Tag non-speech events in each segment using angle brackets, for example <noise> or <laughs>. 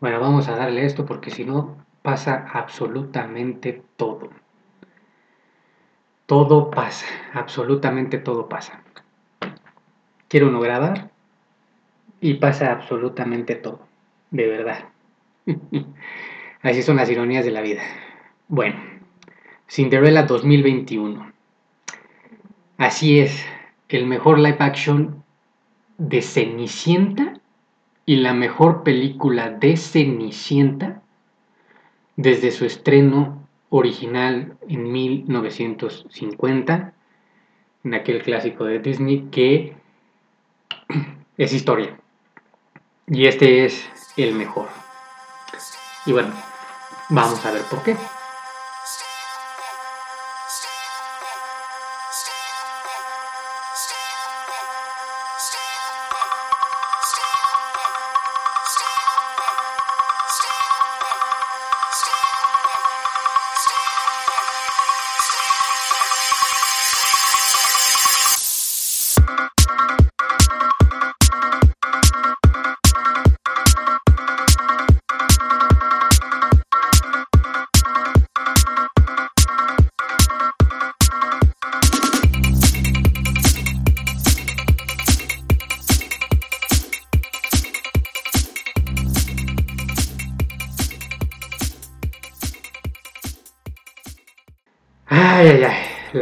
Bueno, vamos a darle esto porque si no pasa absolutamente todo. Todo pasa, absolutamente todo pasa. Quiero uno grabar y pasa absolutamente todo, de verdad. <laughs> Así son las ironías de la vida. Bueno, Cinderella 2021. Así es, el mejor live action de Cenicienta y la mejor película de Cenicienta desde su estreno original en 1950, en aquel clásico de Disney que <clears throat> es historia. Y este es el mejor. Y bueno, vamos a ver por qué.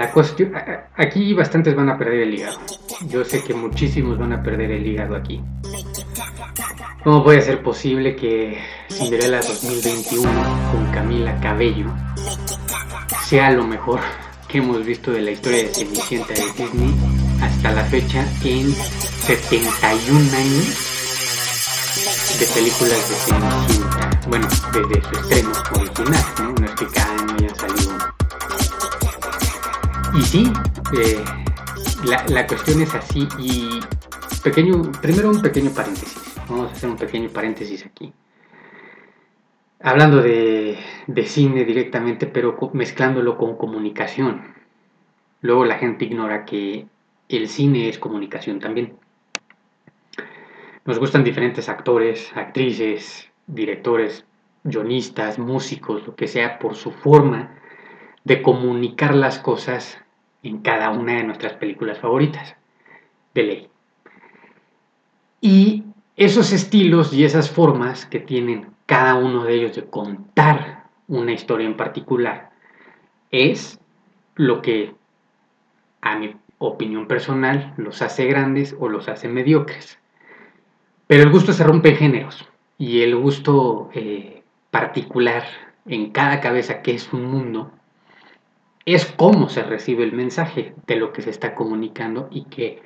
La cuestión. Aquí bastantes van a perder el hígado. Yo sé que muchísimos van a perder el hígado aquí. ¿Cómo puede ser posible que Cinderella 2021 con Camila Cabello sea lo mejor que hemos visto de la historia de Cenicienta de Disney hasta la fecha en 71 años de películas de Cenicienta? Bueno, desde su estreno original, ¿no? No es que cada sí, eh, la, cuestión es así y pequeño, primero un pequeño paréntesis. Vamos a hacer un pequeño paréntesis aquí. Hablando de, de cine directamente, pero mezclándolo con comunicación. Luego la gente ignora que el cine es comunicación también. Nos gustan diferentes actores, actrices, directores, guionistas, músicos, lo que sea, por su forma de comunicar las cosas en cada una de nuestras películas favoritas, de ley. Y esos estilos y esas formas que tienen cada uno de ellos de contar una historia en particular es lo que, a mi opinión personal, los hace grandes o los hace mediocres. Pero el gusto se rompe en géneros y el gusto eh, particular en cada cabeza que es un mundo es cómo se recibe el mensaje de lo que se está comunicando y que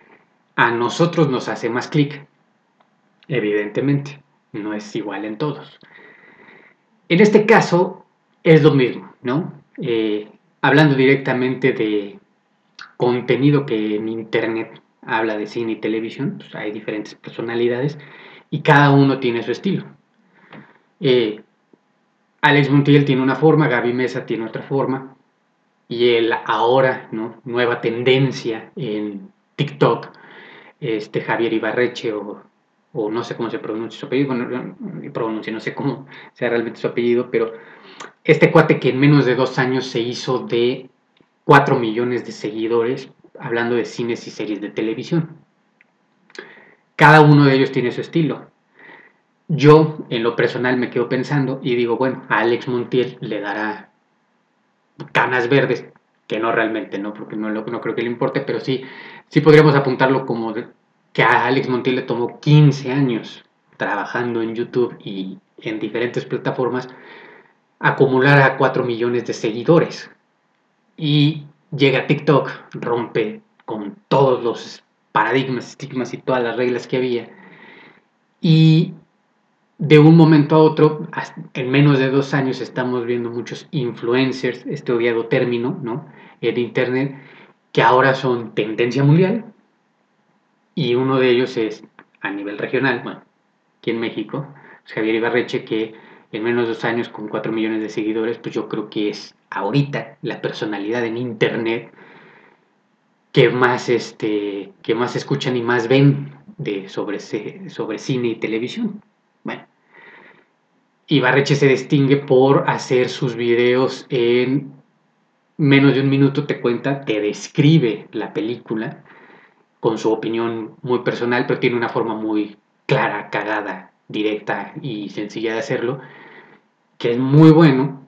a nosotros nos hace más clic. Evidentemente, no es igual en todos. En este caso es lo mismo, ¿no? Eh, hablando directamente de contenido que en Internet habla de cine y televisión, pues hay diferentes personalidades y cada uno tiene su estilo. Eh, Alex Montiel tiene una forma, Gaby Mesa tiene otra forma, y el ahora, ¿no? Nueva tendencia en TikTok, este Javier Ibarreche o, o no sé cómo se pronuncia su apellido, bueno, pronuncia, no sé cómo sea realmente su apellido, pero este cuate que en menos de dos años se hizo de 4 millones de seguidores hablando de cines y series de televisión. Cada uno de ellos tiene su estilo. Yo, en lo personal, me quedo pensando y digo, bueno, a Alex Montiel le dará canas verdes, que no realmente, ¿no? Porque no, no creo que le importe, pero sí, sí podríamos apuntarlo como que a Alex Montiel le tomó 15 años trabajando en YouTube y en diferentes plataformas acumular a 4 millones de seguidores. Y llega TikTok, rompe con todos los paradigmas, estigmas y todas las reglas que había. Y de un momento a otro, en menos de dos años, estamos viendo muchos influencers, este odiado término, ¿no? En Internet, que ahora son tendencia mundial. Y uno de ellos es a nivel regional, bueno, aquí en México, Javier Ibarreche, que en menos de dos años, con cuatro millones de seguidores, pues yo creo que es ahorita la personalidad en Internet que más, este, que más escuchan y más ven de, sobre, sobre cine y televisión. Bueno, Ibarreche se distingue por hacer sus videos en menos de un minuto, te cuenta, te describe la película con su opinión muy personal, pero tiene una forma muy clara, cagada, directa y sencilla de hacerlo, que es muy bueno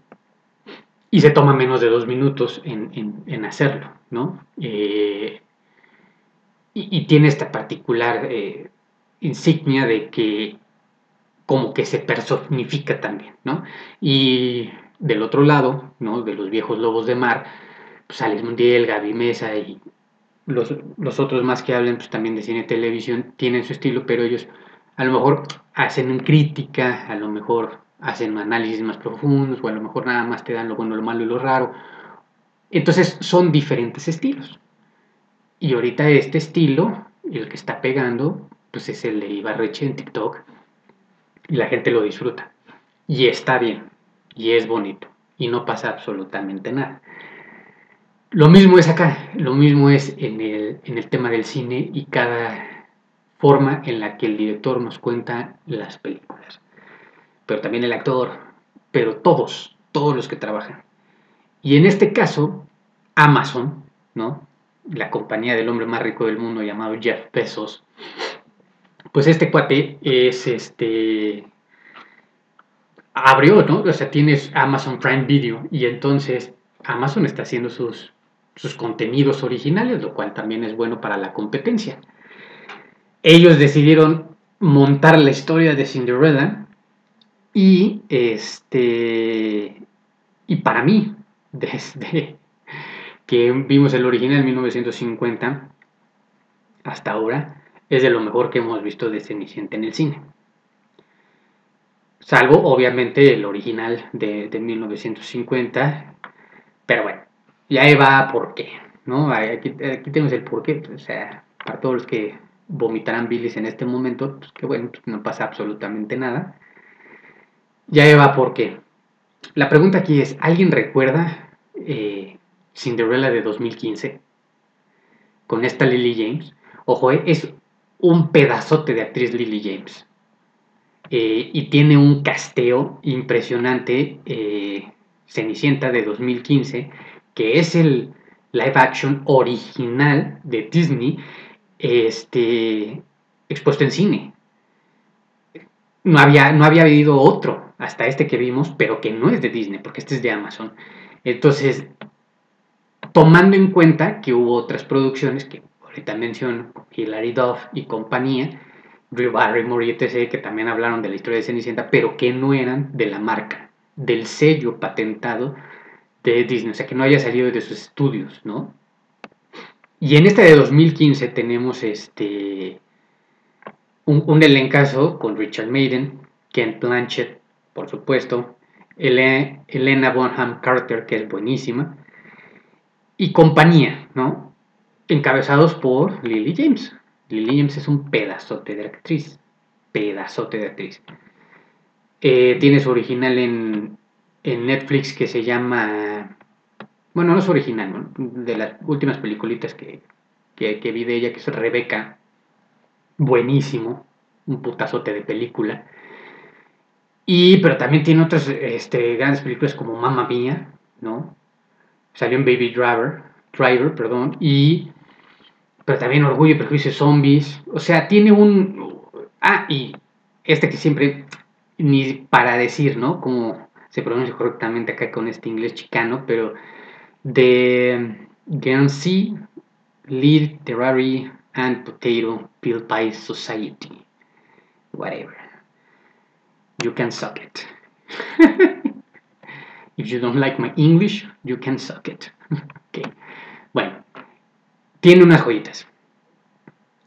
y se toma menos de dos minutos en, hacerlo, ¿no? Eh, y, tiene esta particular eh, insignia de que como que se personifica también, ¿no? Y del otro lado, ¿no? De los viejos lobos de mar, pues Alex Mundiel, Gaby Mesa y los, los, otros más que hablan pues también de cine y televisión tienen su estilo, pero ellos a lo mejor hacen crítica, a lo mejor hacen análisis más profundos, o a lo mejor nada más te dan lo bueno, lo malo y lo raro. Entonces son diferentes estilos. Y ahorita este estilo, el que está pegando, pues es el de Ibarreche en TikTok, y la gente lo disfruta. Y está bien, y es bonito, y no pasa absolutamente nada. Lo mismo es acá, lo mismo es en el, en el tema del cine y cada forma en la que el director nos cuenta las películas. Pero también el actor, pero todos, todos los que trabajan. Y en este caso, Amazon, ¿no? La compañía del hombre más rico del mundo llamado Jeff Bezos, pues este cuate es este abrió, ¿no? O sea, tienes Amazon Prime Video y entonces Amazon está haciendo sus, sus contenidos originales, lo cual también es bueno para la competencia. Ellos decidieron montar la historia de Cinderella y este y para mí <laughs> desde que vimos el original en 1950 hasta ahora es de lo mejor que hemos visto de Cenicienta en el cine. Salvo, obviamente, el original de, 1950. Pero bueno, ya va por qué, ¿no? Aquí, tenemos el por qué. O sea, para todos los que vomitarán bilis en este momento, pues que bueno, pues no pasa absolutamente nada. Ya va por qué. La pregunta aquí es, ¿alguien recuerda eh, Cinderella de 2015? Con esta Lily James. Ojo, eh, es un pedazote de actriz Lily James. Eh, y tiene un casteo impresionante, eh, Cenicienta de 2015, que es el live action original de Disney, este, expuesto en cine. No había, no había habido otro hasta este que vimos, pero que no es de Disney, porque este es de Amazon. Entonces, tomando en cuenta que hubo otras producciones que ahorita menciono, Hilary Duff y compañía, Drew Barrymore y etc., que también hablaron de la historia de Cenicienta, pero que no eran de la marca, del sello patentado de Disney, o sea, que no haya salido de sus estudios, ¿no? Y en este de 2015 tenemos este un, un elencazo con Richard Maiden, Ken Blanchett, por supuesto, Elena Bonham Carter, que es buenísima, y compañía, ¿no? Encabezados por Lily James. Lily James es un pedazote de actriz. Pedazote de actriz. Eh, tiene su original en, Netflix que se llama. Bueno, no es original, de las últimas peliculitas que, que, vi de ella, que es Rebeca. Buenísimo. Un putazote de película. Y, pero también tiene otras este, grandes películas como Mamma Mía, ¿no? Salió en Baby Driver, Driver, perdón, y pero también Orgullo y Prejuicio Zombies. O sea, tiene un... Ah, y este que siempre, ni para decir, ¿no? Como se pronuncia correctamente acá con este inglés chicano, pero de Guernsey Literary and Potato Peel Pie Society. Whatever. You can suck it. <laughs> If you don't like my English, you can suck it. <laughs> okay. Bueno, tiene unas joyitas.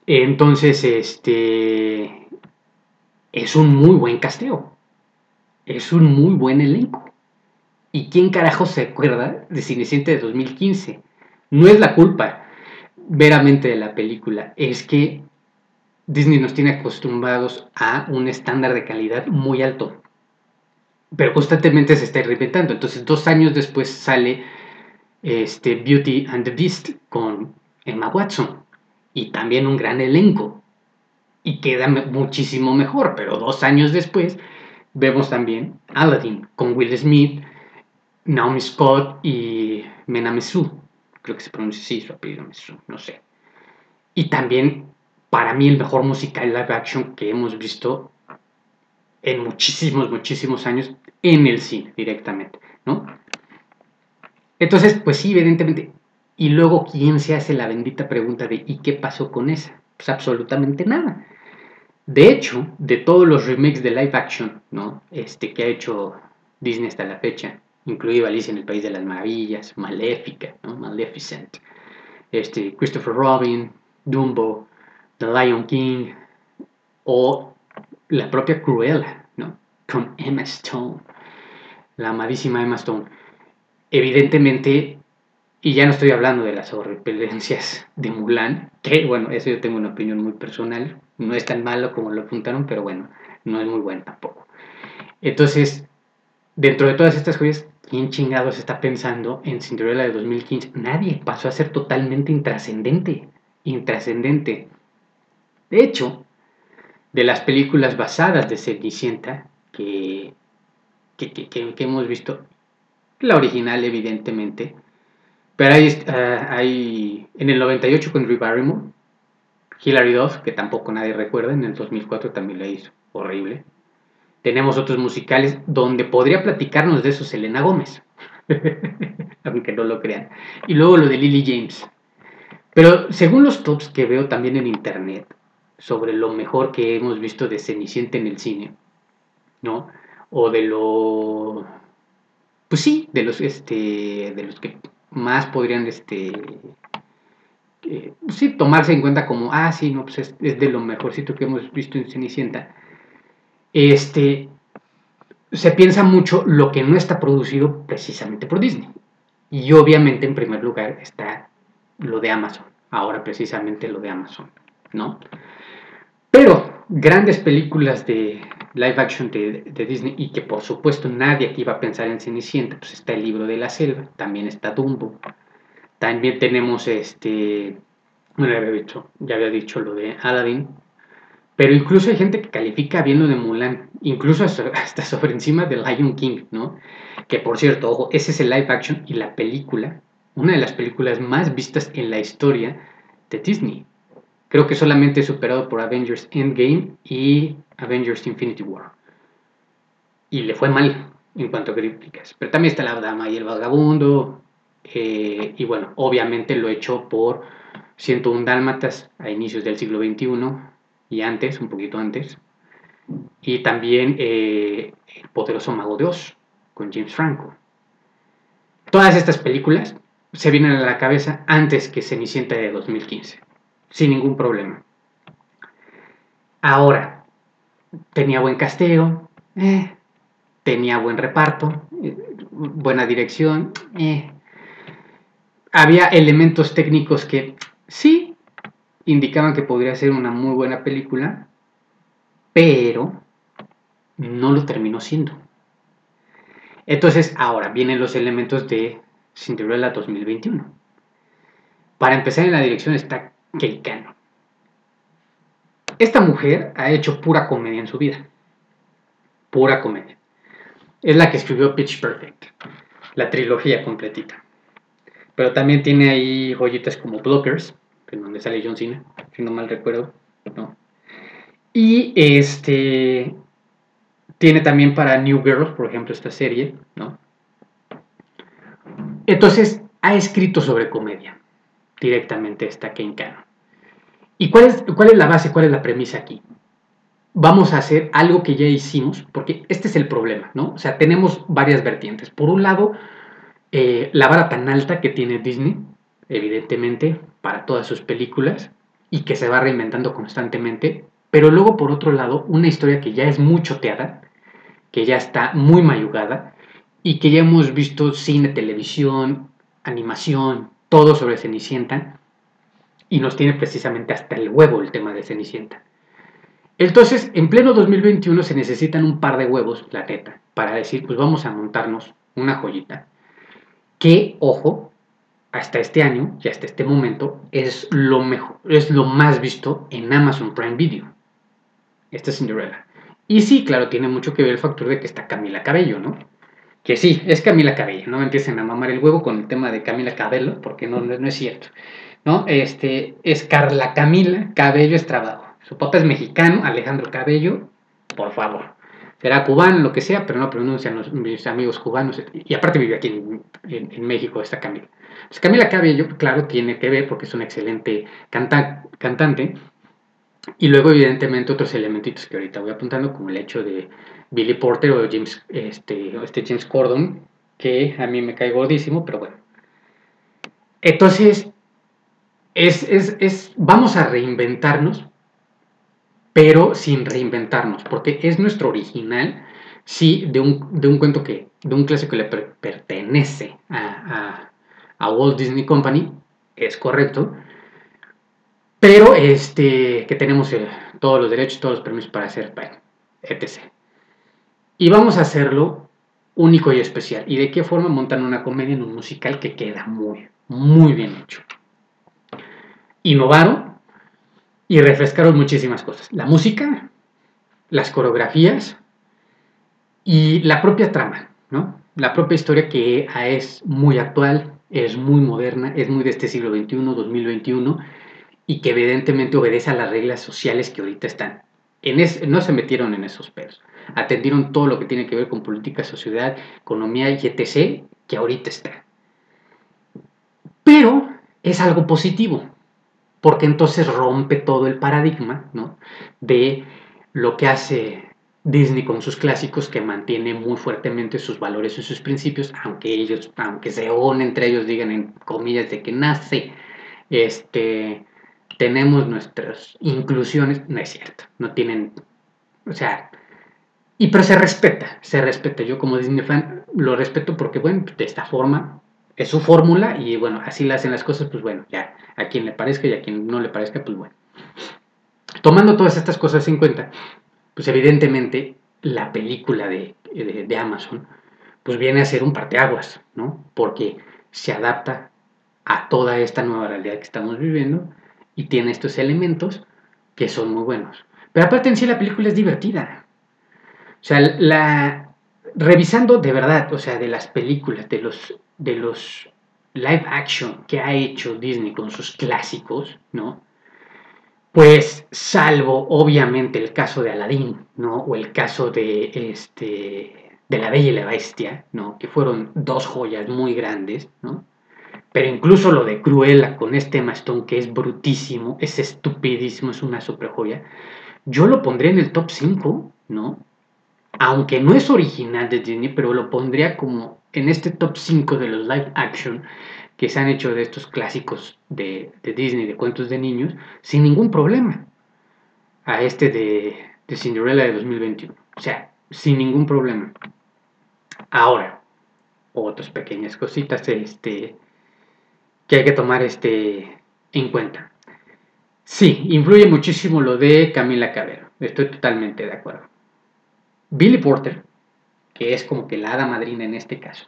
Entonces, este es un muy buen casteo. Es un muy buen elenco. ¿Y quién carajo se acuerda de Cineciente de 2015? No es la culpa veramente de la película, es que Disney nos tiene acostumbrados a un estándar de calidad muy alto. Pero constantemente se está reinventando. Entonces, dos años después sale este, Beauty and the Beast con Emma Watson y también un gran elenco y queda muchísimo mejor, pero dos años después vemos también Aladdin con Will Smith, Naomi Scott y Mena Creo que se pronuncia así su apellido, no sé. Y también, para mí, el mejor musical live action que hemos visto en muchísimos, muchísimos años en el cine directamente, ¿no? Entonces, pues sí, evidentemente. Y luego, ¿quién se hace la bendita pregunta de ¿y qué pasó con esa? Pues absolutamente nada. De hecho, de todos los remakes de live action, ¿no? Este que ha hecho Disney hasta la fecha, incluido Alicia en el País de las Maravillas, Maléfica, ¿no? Maleficent, este, Christopher Robin, Dumbo, The Lion King, o la propia Cruella, ¿no? Con Emma Stone, la amadísima Emma Stone. Evidentemente, y ya no estoy hablando de las horripilencias de Mulan, que bueno, eso yo tengo una opinión muy personal, no es tan malo como lo apuntaron, pero bueno, no es muy bueno tampoco. Entonces, dentro de todas estas joyas, ¿quién chingados está pensando en Cinderella de 2015? Nadie, pasó a ser totalmente intrascendente, intrascendente. De hecho, de las películas basadas de Cenicienta que, que, que, hemos visto, la original evidentemente, pero hay, uh, hay en el 98 con Drew Barrymore, Hilary Duff, que tampoco nadie recuerda, en el 2004 también la hizo, horrible. Tenemos otros musicales donde podría platicarnos de eso Selena Gómez, <laughs> aunque no lo crean. Y luego lo de Lily James. Pero según los tops que veo también en internet, sobre lo mejor que hemos visto de Cenicienta en el cine, ¿no? O de lo pues sí, de los este de los que más podrían este eh, sí tomarse en cuenta como ah sí, no pues es, de lo mejorcito que hemos visto en Cenicienta. Este se piensa mucho lo que no está producido precisamente por Disney. Y obviamente en primer lugar está lo de Amazon, ahora precisamente lo de Amazon, ¿no? Pero grandes películas de live action de, Disney y que por supuesto nadie aquí iba a pensar en Cenicienta, pues está el libro de la selva, también está Dumbo, también tenemos este, bueno, ya había dicho, ya había dicho lo de Aladdin, pero incluso hay gente que califica bien lo de Mulan, incluso hasta <laughs> sobre encima de Lion King, ¿no? Que por cierto, ojo, ese es el live action y la película, una de las películas más vistas en la historia de Disney. Creo que solamente superado por Avengers Endgame y Avengers Infinity War. Y le fue mal en cuanto a críticas. Pero también está La Dama y el Vagabundo. Eh, y bueno, obviamente lo hecho por 101 Dálmatas a inicios del siglo XXI y antes, un poquito antes. Y también eh, El Poderoso Mago de Oz con James Franco. Todas estas películas se vienen a la cabeza antes que Cenicienta de 2015 sin ningún problema. Ahora, tenía buen casteo, eh, tenía buen reparto, eh, buena dirección, eh. había elementos técnicos que sí indicaban que podría ser una muy buena película, pero no lo terminó siendo. Entonces, ahora vienen los elementos de Cinderella 2021. Para empezar en la dirección está Keikano. Esta mujer ha hecho pura comedia en su vida. Pura comedia. Es la que escribió Pitch Perfect, la trilogía completita. Pero también tiene ahí joyitas como Blockers, en donde sale John Cena, si no mal recuerdo. Y este tiene también para New Girl, por ejemplo, esta serie, ¿no? Entonces, ha escrito sobre comedia directamente esta Ken ¿Y cuál es, cuál es la base, cuál es la premisa aquí? Vamos a hacer algo que ya hicimos, porque este es el problema, ¿no? O sea, tenemos varias vertientes. Por un lado, eh, la vara tan alta que tiene Disney, evidentemente, para todas sus películas, y que se va reinventando constantemente, pero luego, por otro lado, una historia que ya es muy choteada, que ya está muy mayugada, y que ya hemos visto cine, televisión, animación, todo sobre Cenicienta, y nos tiene precisamente hasta el huevo el tema de Cenicienta. Entonces, en pleno 2021 se necesitan un par de huevos, la neta, para decir, pues vamos a montarnos una joyita. Que, ojo, hasta este año y hasta este momento es lo mejor, es lo más visto en Amazon Prime Video. Esta Cinderella. Y sí, claro, tiene mucho que ver el factor de que está Camila Cabello, ¿no? Que sí, es Camila Cabello, no me empiecen a mamar el huevo con el tema de Camila Cabello, porque no, no, es cierto. ¿No? Este, es Carla Camila Cabello Estrabajo. Su papá es mexicano, Alejandro Cabello, por favor. Será cubano, lo que sea, pero no pronuncian los, mis amigos cubanos. Y aparte vive aquí en, México esta Camila. Pues Camila Cabello, claro, tiene que ver porque es una excelente cantante y luego, evidentemente, otros elementitos que ahorita voy apuntando, como el hecho de Billy Porter o James, este, este James Cordon, que a mí me cae gordísimo, pero bueno. Entonces, es, es, vamos a reinventarnos, pero sin reinventarnos, porque es nuestro original, sí, de un, de un cuento que, de un clásico que le pertenece a, a Walt Disney Company, es correcto, pero este, que tenemos eh, todos los derechos, todos los permisos para hacer, etc. Y vamos a hacerlo único y especial. ¿Y de qué forma montan una comedia en un musical que queda muy, muy bien hecho? Innovaron y refrescaron muchísimas cosas. La música, las coreografías y la propia trama, ¿no? La propia historia que es muy actual, es muy moderna, es muy de este siglo XXI, 2021 y que evidentemente obedece a las reglas sociales que ahorita están. En no se metieron en esos pedos. Atendieron todo lo que tiene que ver con política, sociedad, economía y etc. que ahorita está. Pero es algo positivo, porque entonces rompe todo el paradigma ¿no? de lo que hace Disney con sus clásicos, que mantiene muy fuertemente sus valores y sus principios, aunque ellos, aunque se unen entre ellos, digan en comillas de que nace este tenemos nuestras inclusiones, no es cierto, no tienen, o sea, y pero se respeta, se respeta. Yo como Disney fan lo respeto porque, bueno, de esta forma es su fórmula y bueno, así le hacen las cosas, pues bueno, ya, a quien le parezca y a quien no le parezca, pues bueno. Tomando todas estas cosas en cuenta, pues evidentemente la película de, de, de Amazon, pues viene a ser un parteaguas, ¿no? Porque se adapta a toda esta nueva realidad que estamos viviendo y tiene estos elementos que son muy buenos. Pero aparte en sí la película es divertida. O sea, la revisando de verdad, o sea, de las películas, de los de los live action que ha hecho Disney con sus clásicos, ¿no? Pues salvo obviamente el caso de Aladdin, ¿no? O el caso de este de La Bella y la Bestia, ¿no? Que fueron dos joyas muy grandes, ¿no? Pero incluso lo de Cruella con este Stone, que es brutísimo, es estupidísimo, es una super joya, yo lo pondría en el top 5, ¿no? Aunque no es original de Disney, pero lo pondría como en este top 5 de los live action que se han hecho de estos clásicos de, Disney, de cuentos de niños, sin ningún problema. A este de, de Cinderella de 2021. O sea, sin ningún problema. Ahora, otras pequeñas cositas, este, que hay que tomar este, en cuenta. Sí, influye muchísimo lo de Camila Cabello, estoy totalmente de acuerdo. Billy Porter, que es como que la hada madrina en este caso,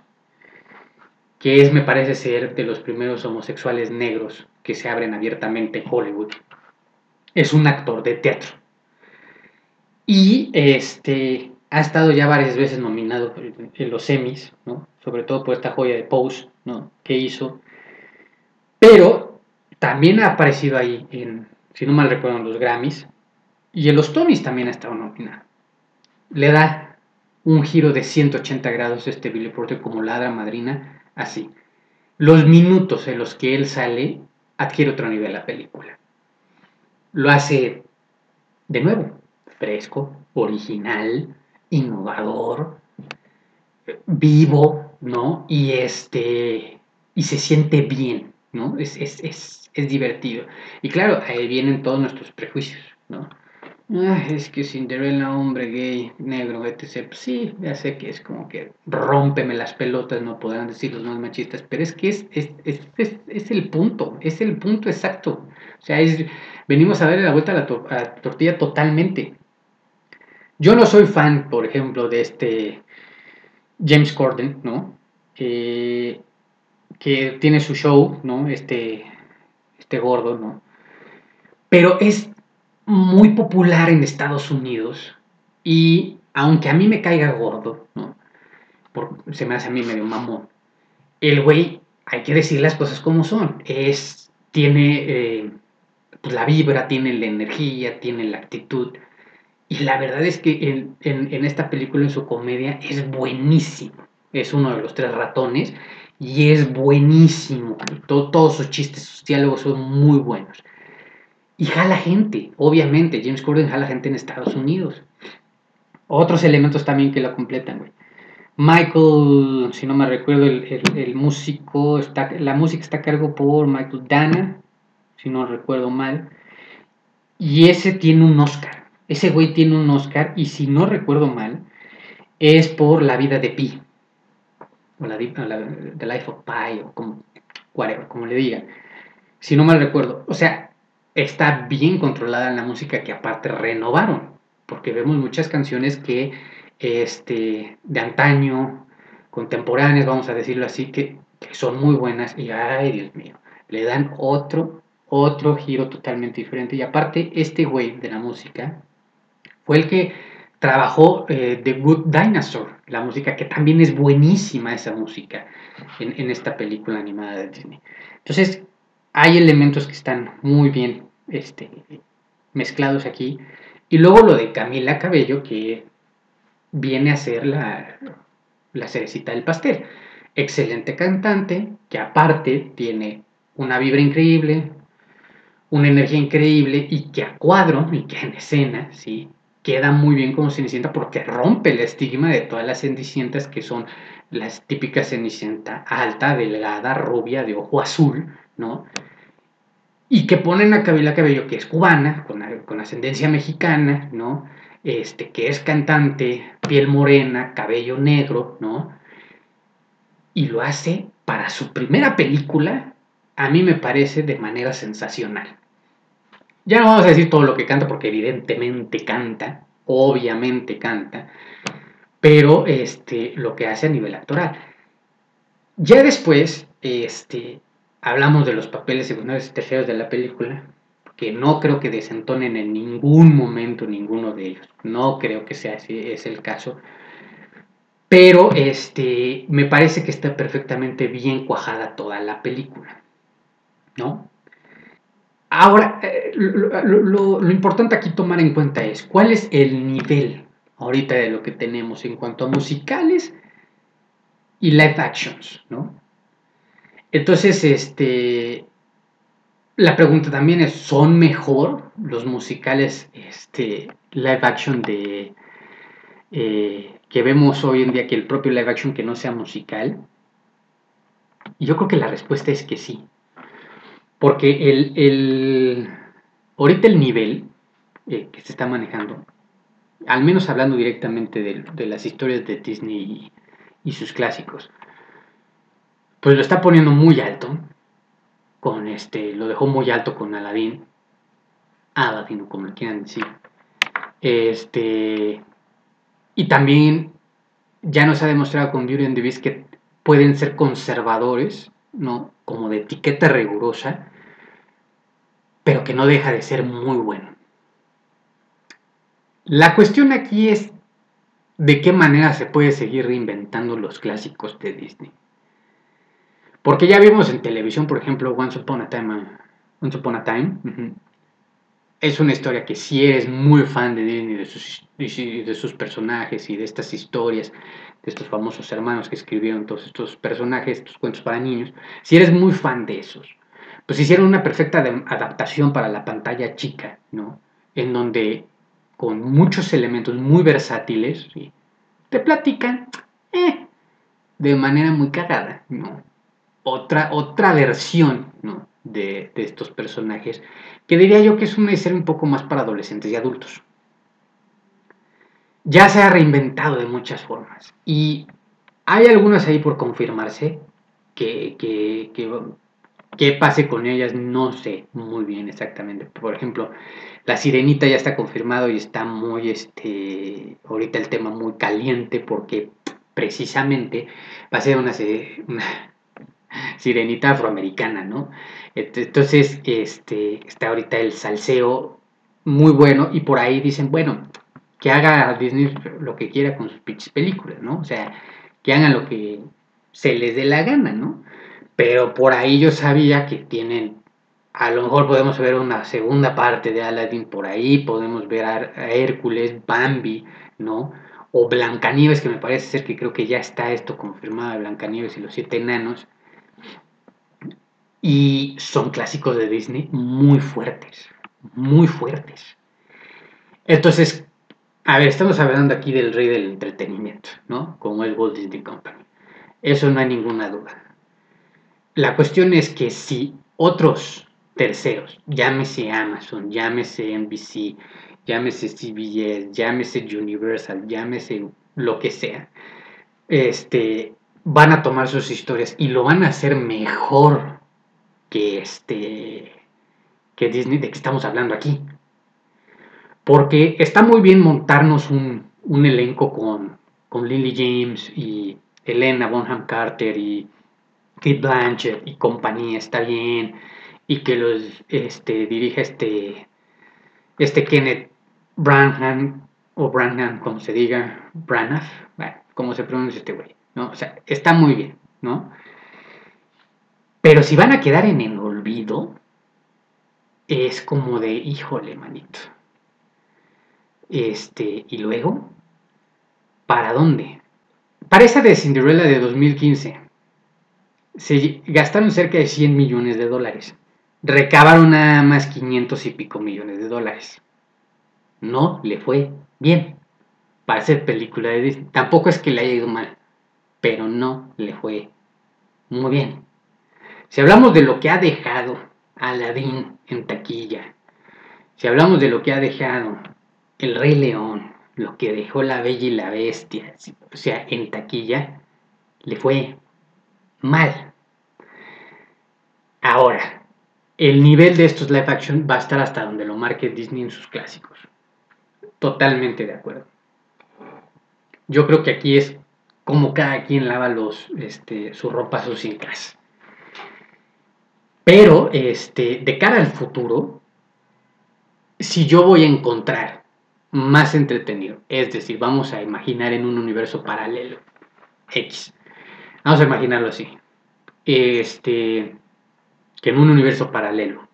que es, me parece ser, de los primeros homosexuales negros que se abren abiertamente en Hollywood, es un actor de teatro. Y este, ha estado ya varias veces nominado en los Emmys, ¿no? sobre todo por esta joya de Pose ¿no? que hizo pero también ha aparecido ahí, en, si no mal recuerdo, en los Grammys. Y en los Tonys también ha estado nominado. Le da un giro de 180 grados este Billy Porter como ladra madrina, así. Los minutos en los que él sale adquiere otro nivel la película. Lo hace de nuevo, fresco, original, innovador, vivo, ¿no? Y este y se siente bien. ¿No? Es, es, es, es divertido. Y claro, ahí vienen todos nuestros prejuicios, ¿no? Es que Cinderella, hombre gay, negro, etc. Pues sí, ya sé que es como que rómpeme las pelotas, no podrán decir los más machistas, pero es que es, es, es, es, el punto, es el punto exacto. O sea, venimos a darle la vuelta a la, tortilla totalmente. Yo no soy fan, por ejemplo, de este James Corden, ¿no? Eh, que tiene su show, ¿no? Este, este gordo, ¿no? Pero es muy popular en Estados Unidos Y aunque a mí me caiga gordo, ¿no? se me hace a mí medio mamón, el güey, hay que decir las cosas como son. Es, tiene eh, pues, la vibra, tiene la energía, tiene la actitud. Y la verdad es que en, esta película, en su comedia, es buenísimo. Es uno de los tres ratones y es buenísimo. todos sus chistes, sus diálogos son muy buenos. Y jala gente, obviamente. James Corden jala gente en Estados Unidos. Otros elementos también que lo completan, güey. Michael, si no me recuerdo, el, músico, está, la música está a cargo por Michael Dana, si no recuerdo mal. Y ese tiene un Oscar. Ese güey tiene un Oscar y si no recuerdo mal, es por La vida de Pi. O la, The Life of Pi, o como, como le digan. Si no mal recuerdo. O sea, está bien controlada la música que aparte renovaron. Porque vemos muchas canciones que este, de antaño, contemporáneas, vamos a decirlo así, que, son muy buenas y, ay, Dios mío, le dan otro, otro giro totalmente diferente. Y aparte, este güey de la música fue el que trabajó eh, The Good Dinosaur, la música que también es buenísima esa música en, en, esta película animada de Disney. Entonces, hay elementos que están muy bien este, mezclados aquí. Y luego lo de Camila Cabello, que viene a ser la, la cerecita del pastel. Excelente cantante, que aparte tiene una vibra increíble, una energía increíble y que a cuadro y que en escena, ¿sí? Queda muy bien como Cenicienta porque rompe el estigma de todas las Cenicientas que son las típicas Cenicienta alta, delgada, rubia, de ojo azul, ¿no? Y que ponen a Camila Cabello, que es cubana, con, con ascendencia mexicana, ¿no? este, que es cantante, piel morena, cabello negro, ¿no? Y lo hace para su primera película, a mí me parece de manera sensacional. Ya no vamos a decir todo lo que canta, porque evidentemente canta, obviamente canta, pero este, lo que hace a nivel actoral. Ya después, este, hablamos de los papeles secundarios y terceros de la película, que no creo que desentonen en ningún momento ninguno de ellos. No creo que sea así, es el caso. Pero este, me parece que está perfectamente bien cuajada toda la película. ¿No? Ahora, eh, lo, importante aquí tomar en cuenta es cuál es el nivel ahorita de lo que tenemos en cuanto a musicales y live actions, ¿no? Entonces, este, la pregunta también es, ¿son mejor los musicales este, live action de, eh, que vemos hoy en día que el propio live action que no sea musical? Y yo creo que la respuesta es que sí. Porque el, ahorita el nivel eh, que se está manejando, al menos hablando directamente de, las historias de Disney y sus clásicos, pues lo está poniendo muy alto con este, lo dejó muy alto con Aladdin, Aladdin, como quieran decir. Este, y también ya nos ha demostrado con Beauty and the Beast que pueden ser conservadores, ¿no? Como de etiqueta rigurosa, pero que no deja de ser muy bueno. La cuestión aquí es de qué manera se puede seguir reinventando los clásicos de Disney. Porque ya vimos en televisión, por ejemplo, Once Upon a Time. Once Upon a Time. Es una historia que si eres muy fan de Disney, de sus, de sus personajes y de estas historias, de estos famosos hermanos que escribieron todos estos personajes, estos cuentos para niños, si eres muy fan de esos, pues hicieron una perfecta adaptación para la pantalla chica, ¿no? En donde con muchos elementos muy versátiles, te platican eh, de manera muy cagada, ¿no? otra, otra versión de, estos personajes, que diría yo que es una serie un poco más para adolescentes y adultos. Ya se ha reinventado de muchas formas y hay algunas ahí por confirmarse que, que, que, pase con ellas, no sé muy bien exactamente. Por ejemplo, la sirenita ya está confirmado y está muy, este, ahorita el tema muy caliente porque precisamente va a ser una, una, sirenita afroamericana, ¿no? Entonces, este, está ahorita el salseo muy bueno y por ahí dicen, bueno, que haga Disney lo que quiera con sus pinches películas, ¿no? O sea, que hagan lo que se les dé la gana, ¿no? Pero por ahí yo sabía que tienen, a lo mejor podemos ver una segunda parte de Aladdin por ahí, podemos ver a Hércules, Bambi, ¿no? O Blancanieves, que me parece ser que creo que ya está esto confirmado, Blancanieves y los siete enanos. Y son clásicos de Disney muy fuertes, muy fuertes. Entonces, a ver, estamos hablando aquí del rey del entretenimiento, ¿no? Como es Walt Disney Company. Eso no hay ninguna duda. La cuestión es que si otros terceros, llámese Amazon, llámese NBC, llámese CBS, llámese Universal, llámese lo que sea, este, van a tomar sus historias y lo van a hacer mejor que este que Disney de que estamos hablando aquí. Porque está muy bien montarnos un, elenco con, con, Lily James y Elena Bonham Carter y Kate Blanchett y compañía, está bien. Y que los este, dirige este, este Kenneth Branham, o Branham, como se diga, Branagh, como se pronuncia este güey, ¿no? O sea, está muy bien, ¿no? Pero si van a quedar en el olvido, es como de, híjole, manito. Este, y luego, ¿para dónde? Para esa de Cinderella de 2015, se gastaron cerca de 100 millones de dólares. Recabaron nada más 500 y pico millones de dólares. No le fue bien para hacer película de Disney. Tampoco es que le haya ido mal, pero no le fue muy bien. Si hablamos de lo que ha dejado Aladdin en taquilla, si hablamos de lo que ha dejado el Rey León, lo que dejó la Bella y la Bestia, o sea, en taquilla, le fue mal. Ahora, el nivel de estos live action va a estar hasta donde lo marque Disney en sus clásicos. Totalmente de acuerdo. Yo creo que aquí es como cada quien lava los, este, su ropa casa. Pero, este, de cara al futuro, si yo voy a encontrar más entretenido. Es decir, vamos a imaginar en un universo paralelo. X. Vamos a imaginarlo así. Este. Que en un universo paralelo.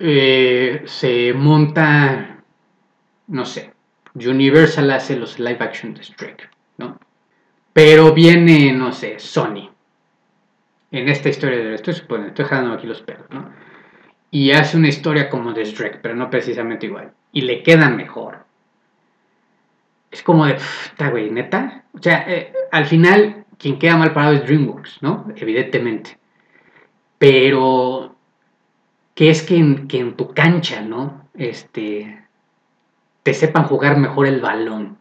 Eh, se monta. No sé. Universal hace los live action de. ¿no? Pero viene, no sé, Sony. En esta historia de. Estoy estoy dejando aquí los perros, ¿no? Y hace una historia como de Shrek, pero no precisamente igual y le quedan mejor. Es como de, está güey, neta. O sea, eh, al final, quien queda mal parado es DreamWorks, ¿no? Evidentemente. Pero, que es que en, que en tu cancha, ¿no? Este, te sepan jugar mejor el balón.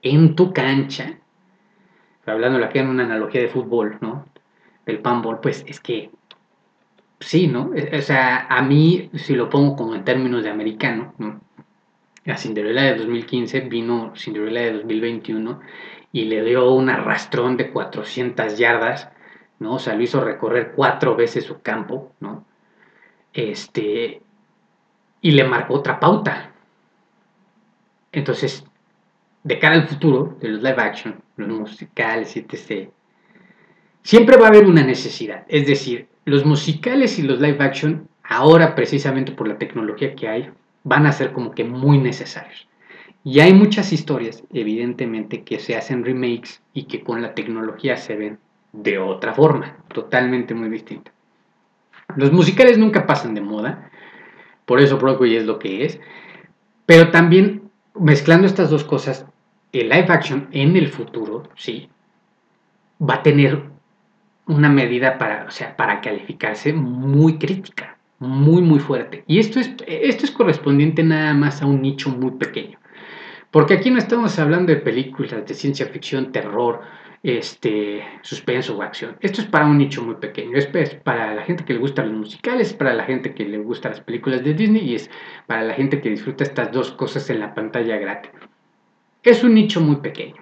En tu cancha. Hablando aquí en una analogía de fútbol, ¿no? Del panball, pues es que sí, ¿no? O sea, a mí, si lo pongo como en términos de americano, ¿no? La Cinderella de 2015 vino Cinderella de 2021 y le dio un arrastrón de 400 yardas, ¿no? O sea, lo hizo recorrer cuatro veces su campo, ¿no? Este, y le marcó otra pauta. Entonces, de cara al futuro de los live action, los musicales, etc., siempre va a haber una necesidad. Es decir, los musicales y los live action, ahora precisamente por la tecnología que hay, van a ser como que muy necesarios. Y hay muchas historias, evidentemente, que se hacen remakes y que con la tecnología se ven de otra forma, totalmente muy distinta. Los musicales nunca pasan de moda, por eso Broadway es lo que es, pero también mezclando estas dos cosas, el live action en el futuro, sí, va a tener una medida para, o sea, para calificarse muy crítica muy, muy fuerte. Y esto es, esto es correspondiente nada más a un nicho muy pequeño. Porque aquí no estamos hablando de películas de ciencia ficción, terror, este, suspenso o acción. Esto es para un nicho muy pequeño. Es para la gente que le gustan los musicales, para la gente que le gustan las películas de Disney y es para la gente que disfruta estas dos cosas en la pantalla gratis. Es un nicho muy pequeño.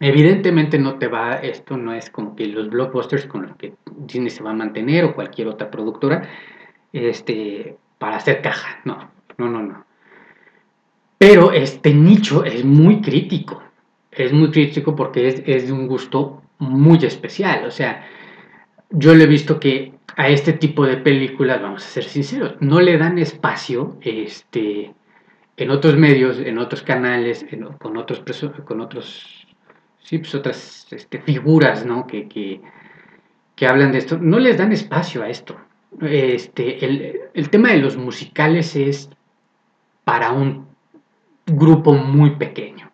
Evidentemente no te va, esto no es como que los blockbusters con los que Disney se va a mantener o cualquier otra productora, este, para hacer caja. No, no, no, no. Pero este nicho es muy crítico. Es muy crítico porque es, es de un gusto muy especial. O sea, yo le he visto que a este tipo de películas, vamos a ser sinceros, no le dan espacio este, en otros medios, en otros canales, con otros, con otros, sí, pues otras este, figuras, ¿no? Que, que, que, hablan de esto, no les dan espacio a esto. Este, el, el tema de los musicales es para un grupo muy pequeño.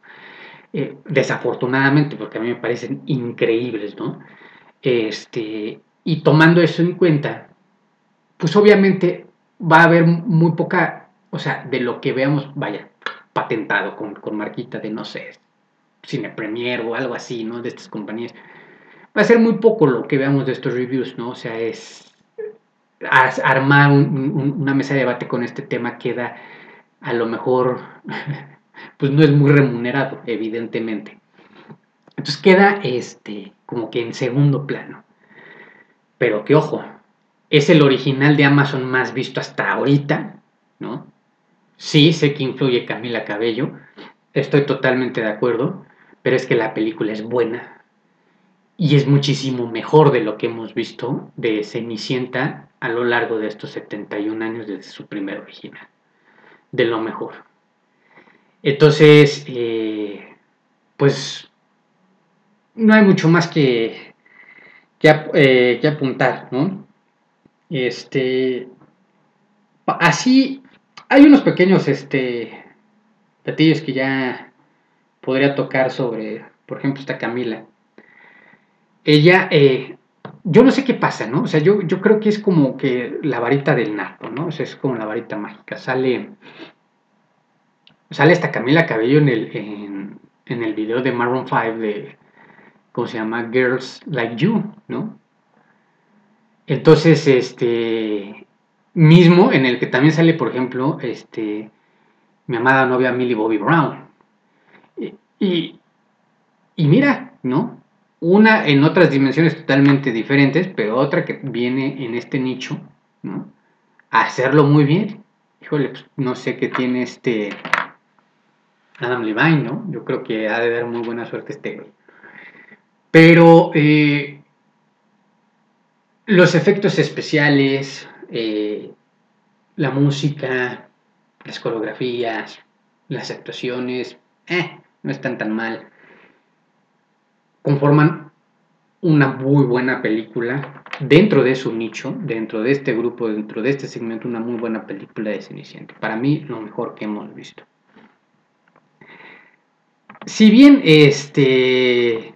Eh, desafortunadamente, porque a mí me parecen increíbles, ¿no? Este, y tomando eso en cuenta, pues obviamente va a haber muy poca, o sea, de lo que veamos, vaya, patentado con, con marquita de, no sé, Cine Premier o algo así, ¿no? De estas compañías. Va a ser muy poco lo que veamos de estos reviews, ¿no? O sea, es armar una mesa de debate con este tema queda a lo mejor, <laughs> pues no es muy remunerado, evidentemente. Entonces queda este, como que en segundo plano. Pero que ojo, es el original de Amazon más visto hasta ahorita, ¿no? Sí, sé que influye Camila Cabello, estoy totalmente de acuerdo, pero es que la película es buena y es muchísimo mejor de lo que hemos visto de Cenicienta a lo largo de estos 71 años desde su primer original. De lo mejor. Entonces, eh, pues no hay mucho más que, eh, que, apuntar, ¿no? Este, así, hay unos pequeños, este, platillos que ya podría tocar sobre, por ejemplo, esta Camila. Ella, eh, yo no sé qué pasa, ¿no? O sea, yo, yo creo que es como que la varita del narco, ¿no? O sea, es como la varita mágica. Sale, sale esta Camila Cabello en el, en, el video de Maroon 5 de ¿cómo se llama? Girls Like You, ¿no? Entonces, este, mismo en el que también sale, por ejemplo, este, mi amada novia Millie Bobby Brown. Y, y, mira, ¿no? Una en otras dimensiones totalmente diferentes, pero otra que viene en este nicho, ¿no? A hacerlo muy bien. Híjole, pues, no sé qué tiene este Adam Levine, ¿no? Yo creo que ha de dar muy buena suerte este güey. Pero eh, los efectos especiales, eh, la música, las coreografías, las actuaciones, eh, no están tan mal. Conforman una muy buena película dentro de su nicho, dentro de este grupo, dentro de este segmento, una muy buena película de Cenicienta. Para mí, lo mejor que hemos visto. Si bien este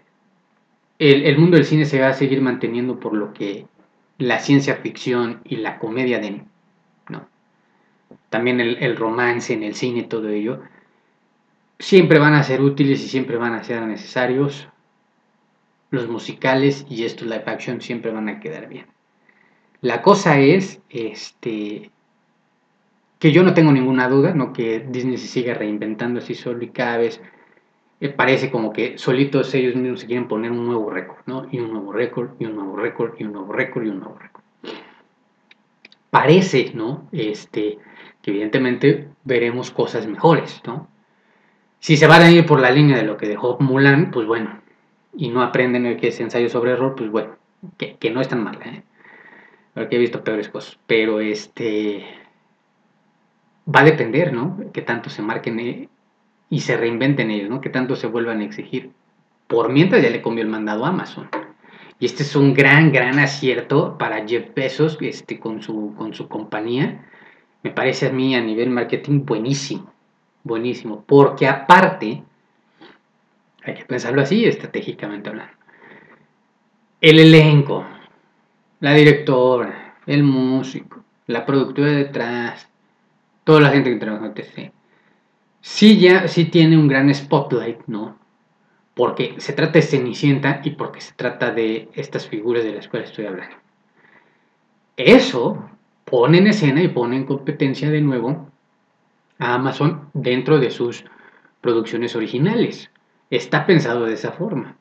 el, mundo del cine se va a seguir manteniendo por lo que la ciencia ficción y la comedia den, ¿no? También el, romance en el cine, todo ello, siempre van a ser útiles y siempre van a ser necesarios. Los musicales y estos live action siempre van a quedar bien. La cosa es, este, que yo no tengo ninguna duda, ¿no? Que Disney se siga reinventando así solo y cada vez parece como que solitos ellos mismos se quieren poner un nuevo récord, ¿no? Y un nuevo récord, y un nuevo récord, y un nuevo récord, y un nuevo récord. Parece, ¿no? Este, que evidentemente veremos cosas mejores, ¿no? Si se van a ir por la línea de lo que dejó Mulan, pues bueno, y no aprenden el que es ensayo sobre error, pues bueno, que, no es tan mala, ¿eh? Porque he visto peores cosas, pero este va a depender, ¿no? Que tanto se marquen eh, y se reinventen ellos, ¿no? Que tanto se vuelvan a exigir. Por mientras ya le comió el mandado a Amazon. Y este es un gran, gran acierto para Jeff Bezos este, con, su, con su compañía. Me parece a mí a nivel marketing buenísimo. Buenísimo. Porque aparte, hay que pensarlo así, estratégicamente hablando. El elenco, la directora, el músico, la productora detrás, toda la gente que trabaja en TC sí ya sí tiene un gran spotlight, ¿no? Porque se trata de Cenicienta y porque se trata de estas figuras de las cuales estoy hablando. Eso pone en escena y pone en competencia de nuevo a Amazon dentro de sus producciones originales. Está pensado de esa forma.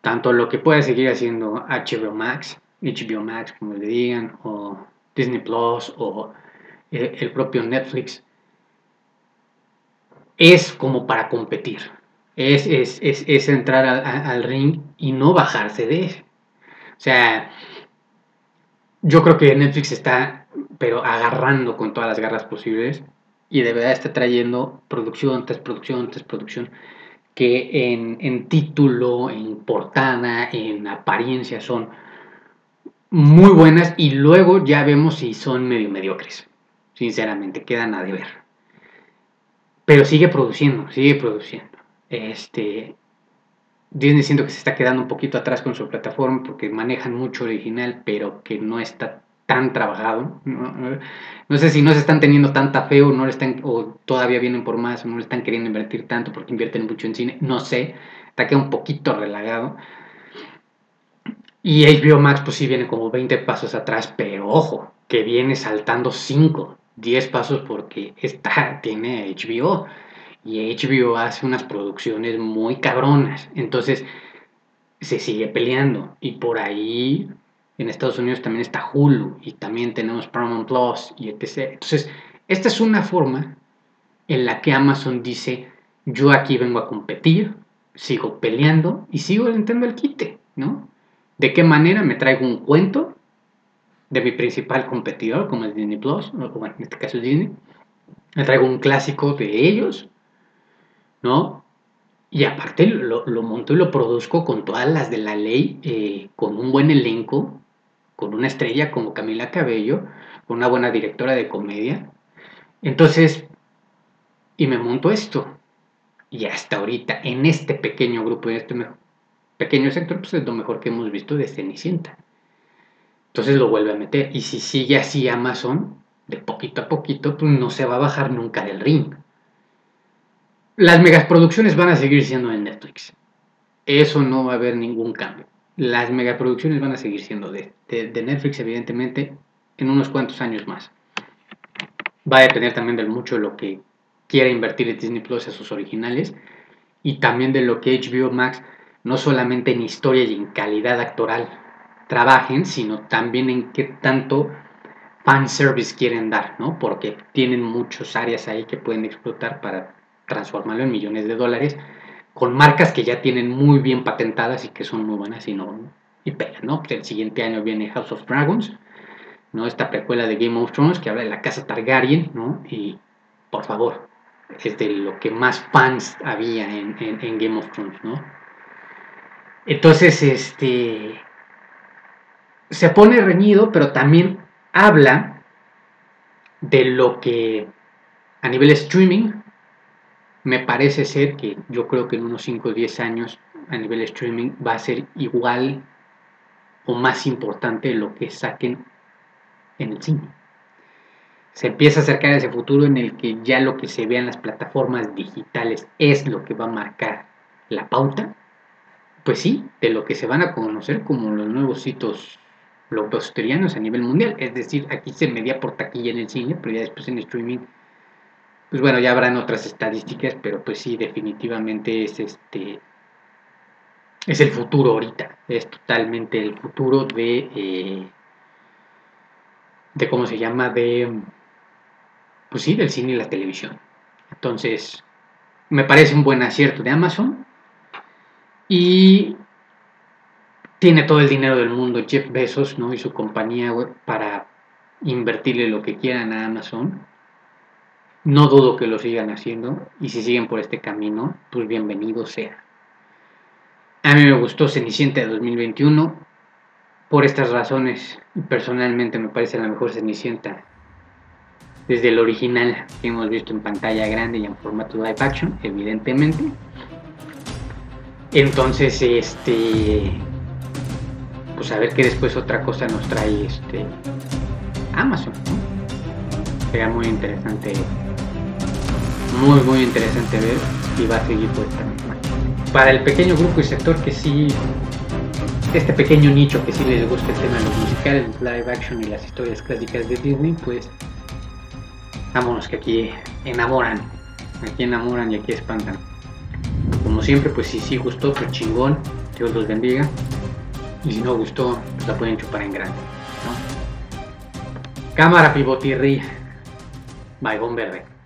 Tanto lo que puede seguir haciendo HBO Max, HBO Max, como le digan, o Disney Plus, o eh, el propio Netflix, es como para competir. Es, es, entrar al ring y no bajarse de él. O sea, yo creo que Netflix está, pero agarrando con todas las garras posibles y de verdad está trayendo producción tras producción tras producción que en, en título, en portada, en apariencia son muy buenas y luego ya vemos si son medio mediocres. Sinceramente, quedan a deber. Pero sigue produciendo, sigue produciendo. Este, Disney siento que se está quedando un poquito atrás con su plataforma porque manejan mucho original, pero que no está tan trabajado. No, sé si no se están teniendo tanta fe o, no le están, o todavía vienen por más, o no le están queriendo invertir tanto porque invierten mucho en cine. No sé, está quedando un poquito relagado. Y HBO Max pues sí viene como 20 pasos atrás, pero ojo, que viene saltando 5, 10 pasos porque está, <laughs> tiene HBO y HBO hace unas producciones muy cabronas. Entonces se sigue peleando. Y por ahí en Estados Unidos también está Hulu y también tenemos Paramount Plus y etc. Entonces, esta es una forma en la que Amazon dice, yo aquí vengo a competir, sigo peleando y sigo alentando el quite, ¿no? ¿De qué manera me traigo un cuento de mi principal competidor, como es Disney Plus, o bueno, en este caso Disney? Me traigo un clásico de ellos, ¿no? Y aparte lo, monto y lo produzco con todas las de la ley, eh, con un buen elenco, con una estrella como Camila Cabello, una buena directora de comedia. Entonces, y me monto esto. Y hasta ahorita, en este pequeño grupo, en este pequeño sector, pues es lo mejor que hemos visto de Cenicienta. Entonces lo vuelve a meter. Y si sigue así Amazon, de poquito a poquito, pues no se va a bajar nunca del ring las megaproducciones van a seguir siendo en Netflix. Eso no va a haber ningún cambio. Las megaproducciones van a seguir siendo de, Netflix, evidentemente, en unos cuantos años más. Va a depender también de mucho de lo que quiera invertir Disney Plus a sus originales y también de lo que HBO Max, no solamente en historia y en calidad actoral trabajen, sino también en qué tanto fanservice quieren dar, ¿no? Porque tienen muchas áreas ahí que pueden explotar para transformarlo en millones de dólares con marcas que ya tienen muy bien patentadas y que son muy buenas y no y pegan, ¿no? Pues el siguiente año viene House of Dragons, ¿no? Esta precuela de Game of Thrones que habla de la casa Targaryen, ¿no? Y por favor, es de lo que más fans había en, en Game of Thrones, ¿no? Entonces, este se pone reñido, pero también habla de lo que a nivel streaming me parece ser que yo creo que en unos 5 o 10 años a nivel streaming va a ser igual o más importante lo que saquen en el cine. Se empieza a acercar ese futuro en el que ya lo que se vea en las plataformas digitales es lo que va a marcar la pauta. Pues sí, de lo que se van a conocer como los nuevos hitos blockbusterianos a nivel mundial. Es decir, aquí se media por taquilla en el cine, pero ya después en streaming pues bueno, ya habrán otras estadísticas, pero pues sí, definitivamente es este es el futuro ahorita, es totalmente el futuro de eh, de cómo se llama de pues sí, del cine y la televisión. Entonces, me parece un buen acierto de Amazon y tiene todo el dinero del mundo Jeff Bezos, ¿no? y su compañía para invertirle lo que quieran a Amazon no dudo que lo sigan haciendo y si siguen por este camino, pues bienvenido sea. A mí me gustó Cenicienta de 2021 por estas razones personalmente me parece la mejor Cenicienta desde el original que hemos visto en pantalla grande y en formato live action, evidentemente. Entonces, este pues a ver qué después otra cosa nos trae este Amazon. ¿no? Sería muy interesante muy muy interesante ver y va a seguir por esta misma. Para el pequeño grupo y sector que sí, este pequeño nicho que sí les gusta el tema de los musicales, live action y las historias clásicas de Disney, pues vámonos que aquí enamoran, aquí enamoran y aquí espantan. Como siempre, pues si sí gustó, pues chingón, Dios los bendiga. Y si no gustó, pues la pueden chupar en grande. ¿no? Cámara pivotirri, Baigón Verde.